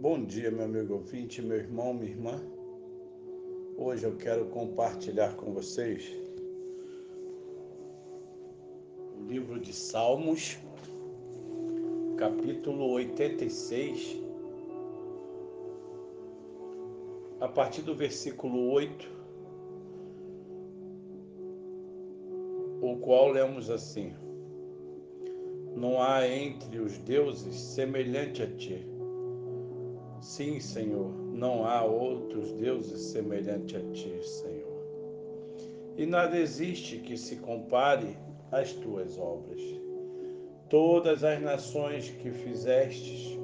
Bom dia, meu amigo ouvinte, meu irmão, minha irmã. Hoje eu quero compartilhar com vocês o livro de Salmos, capítulo 86, a partir do versículo 8, o qual lemos assim: Não há entre os deuses semelhante a ti Sim, Senhor, não há outros deuses semelhante a ti, Senhor. E nada existe que se compare às tuas obras. Todas as nações que fizestes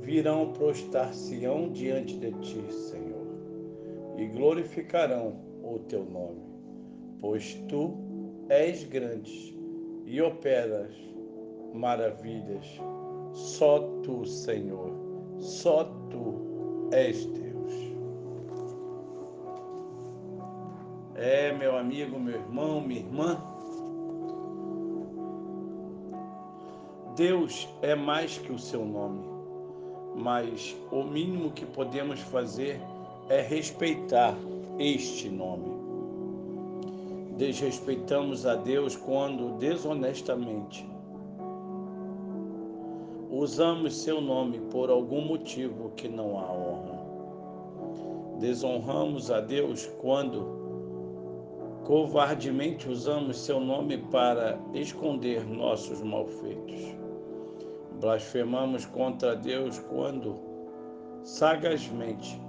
virão prostrar-se-ão diante de ti, Senhor, e glorificarão o teu nome, pois tu és grande e operas maravilhas. Só tu, Senhor só tu és Deus. É, meu amigo, meu irmão, minha irmã. Deus é mais que o seu nome, mas o mínimo que podemos fazer é respeitar este nome. Desrespeitamos a Deus quando desonestamente usamos seu nome por algum motivo que não há honra. Desonramos a Deus quando covardemente usamos seu nome para esconder nossos malfeitos. Blasfemamos contra Deus quando sagazmente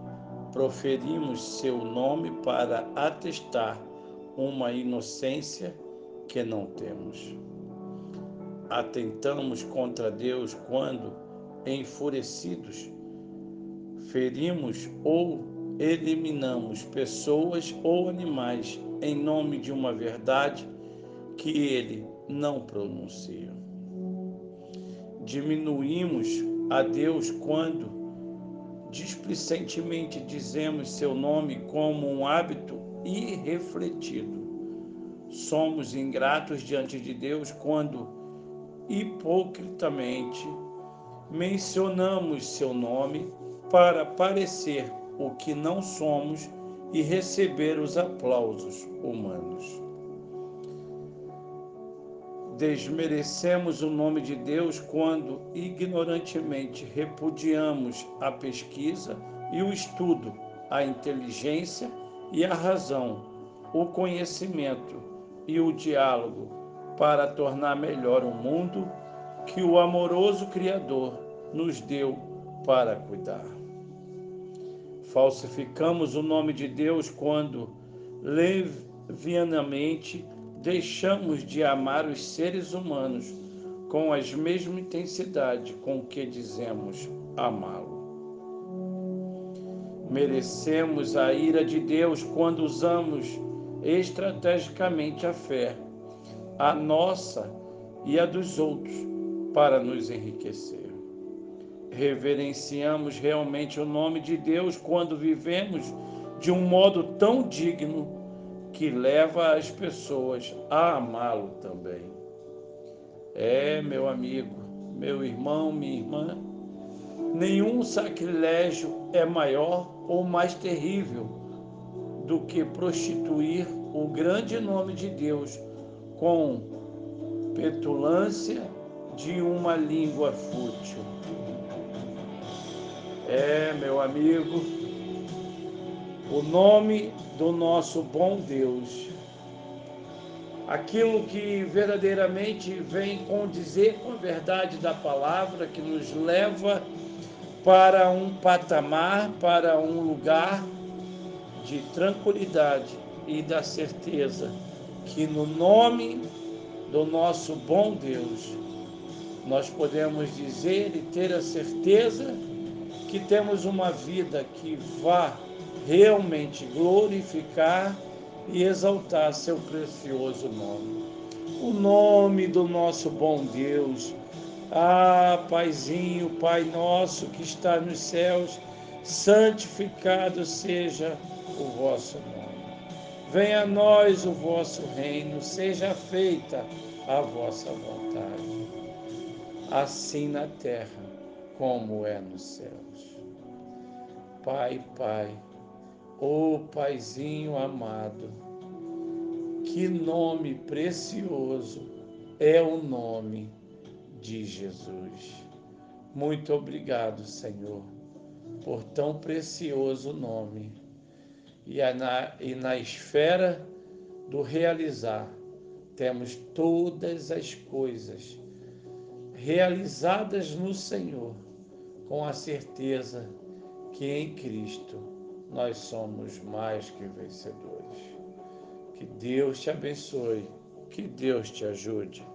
proferimos seu nome para atestar uma inocência que não temos atentamos contra Deus quando, enfurecidos, ferimos ou eliminamos pessoas ou animais em nome de uma verdade que ele não pronuncia. Diminuímos a Deus quando displicentemente dizemos seu nome como um hábito irrefletido. Somos ingratos diante de Deus quando hipocritamente mencionamos seu nome para parecer o que não somos e receber os aplausos humanos. Desmerecemos o nome de Deus quando ignorantemente repudiamos a pesquisa e o estudo, a inteligência e a razão, o conhecimento e o diálogo para tornar melhor o mundo que o amoroso Criador nos deu para cuidar. Falsificamos o nome de Deus quando levianamente deixamos de amar os seres humanos com a mesma intensidade com que dizemos amá-lo. Merecemos a ira de Deus quando usamos estrategicamente a fé a nossa e a dos outros, para nos enriquecer. Reverenciamos realmente o nome de Deus quando vivemos de um modo tão digno que leva as pessoas a amá-lo também. É, meu amigo, meu irmão, minha irmã, nenhum sacrilégio é maior ou mais terrível do que prostituir o grande nome de Deus com petulância de uma língua fútil. É, meu amigo, o nome do nosso bom Deus, aquilo que verdadeiramente vem condizer com a verdade da palavra, que nos leva para um patamar, para um lugar de tranquilidade e da certeza que no nome do nosso bom Deus nós podemos dizer e ter a certeza que temos uma vida que vá realmente glorificar e exaltar seu precioso nome. O nome do nosso bom Deus. Ah, Paizinho, Pai nosso que está nos céus, santificado seja o vosso nome. Venha a nós o vosso reino, seja feita a vossa vontade, assim na terra como é nos céus. Pai, Pai, ô oh, Paizinho amado, que nome precioso é o nome de Jesus. Muito obrigado, Senhor, por tão precioso nome. E na, e na esfera do realizar, temos todas as coisas realizadas no Senhor, com a certeza que em Cristo nós somos mais que vencedores. Que Deus te abençoe, que Deus te ajude.